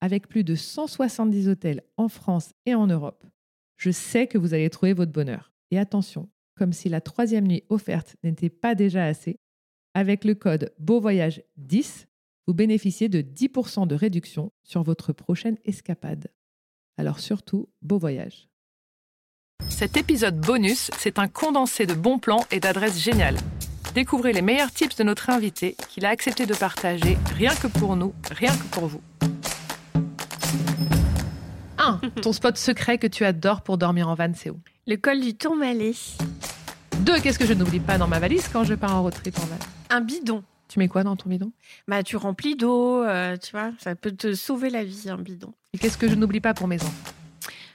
Avec plus de 170 hôtels en France et en Europe, je sais que vous allez trouver votre bonheur. Et attention, comme si la troisième nuit offerte n'était pas déjà assez, avec le code BEAUVOYAGE 10, vous bénéficiez de 10% de réduction sur votre prochaine escapade. Alors surtout, beau voyage. Cet épisode bonus, c'est un condensé de bons plans et d'adresses géniales. Découvrez les meilleurs tips de notre invité qu'il a accepté de partager rien que pour nous, rien que pour vous. 1. Ton spot secret que tu adores pour dormir en van, c'est où? Le col du Tourmalet. 2. Qu'est-ce que je n'oublie pas dans ma valise quand je pars en road trip en van? Un bidon. Tu mets quoi dans ton bidon? Bah, tu remplis d'eau, euh, tu vois, ça peut te sauver la vie, un bidon. Et qu'est-ce que je n'oublie pas pour mes enfants?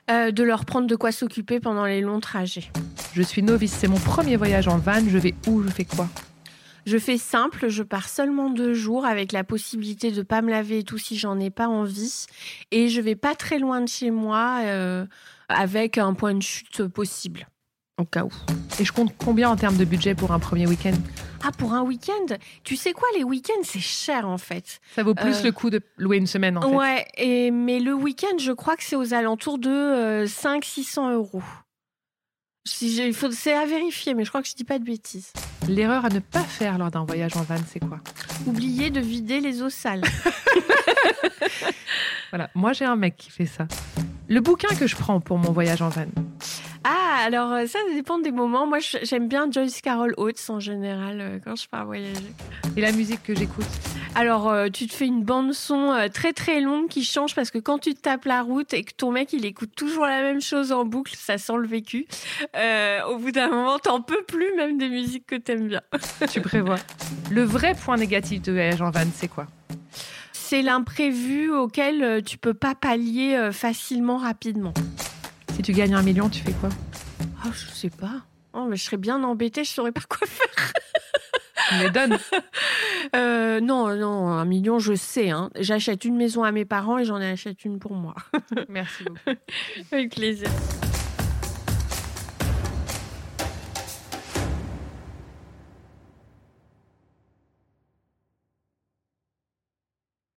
Euh, de leur prendre de quoi s'occuper pendant les longs trajets. Je suis novice, c'est mon premier voyage en van, je vais où, je fais quoi? Je fais simple, je pars seulement deux jours avec la possibilité de pas me laver et tout si j'en ai pas envie. Et je vais pas très loin de chez moi euh, avec un point de chute possible. Au cas où. Et je compte combien en termes de budget pour un premier week-end? Ah, pour un week-end? Tu sais quoi, les week-ends, c'est cher en fait. Ça vaut plus Euh, le coup de louer une semaine en fait. Ouais, et, mais le week-end, je crois que c'est aux alentours de 500-600 euros. Si c'est à vérifier, mais je crois que je dis pas de bêtises. L'erreur à ne pas faire lors d'un voyage en van, c'est quoi? Oubliez de vider les eaux sales. Voilà, moi j'ai un mec qui fait ça. Le bouquin que je prends pour mon voyage en van, Ah, alors euh, ça, dépend des moments. Moi, j'aime bien Joyce Carol Oates en général euh, quand je pars voyager. et la musique que j'écoute. Alors, euh, tu te fais une bande son euh, très très longue qui change parce que quand tu te tapes la route et que ton mec il écoute toujours la même chose en boucle, ça sent le vécu. Euh, au bout d'un moment, t'en peux plus même des musiques que t'aimes bien. Tu prévois. Le vrai point négatif de voyage en van, c'est quoi? C'est l'imprévu auquel tu peux pas pallier facilement, rapidement. Si tu gagnes un million, tu fais quoi? Oh, je sais pas. Oh, mais je serais bien embêtée, je saurais pas quoi faire. Les donnes. Euh, non, non, un million, je sais. Hein. J'achète une maison à mes parents et j'en achète une pour moi. Merci beaucoup. Avec plaisir.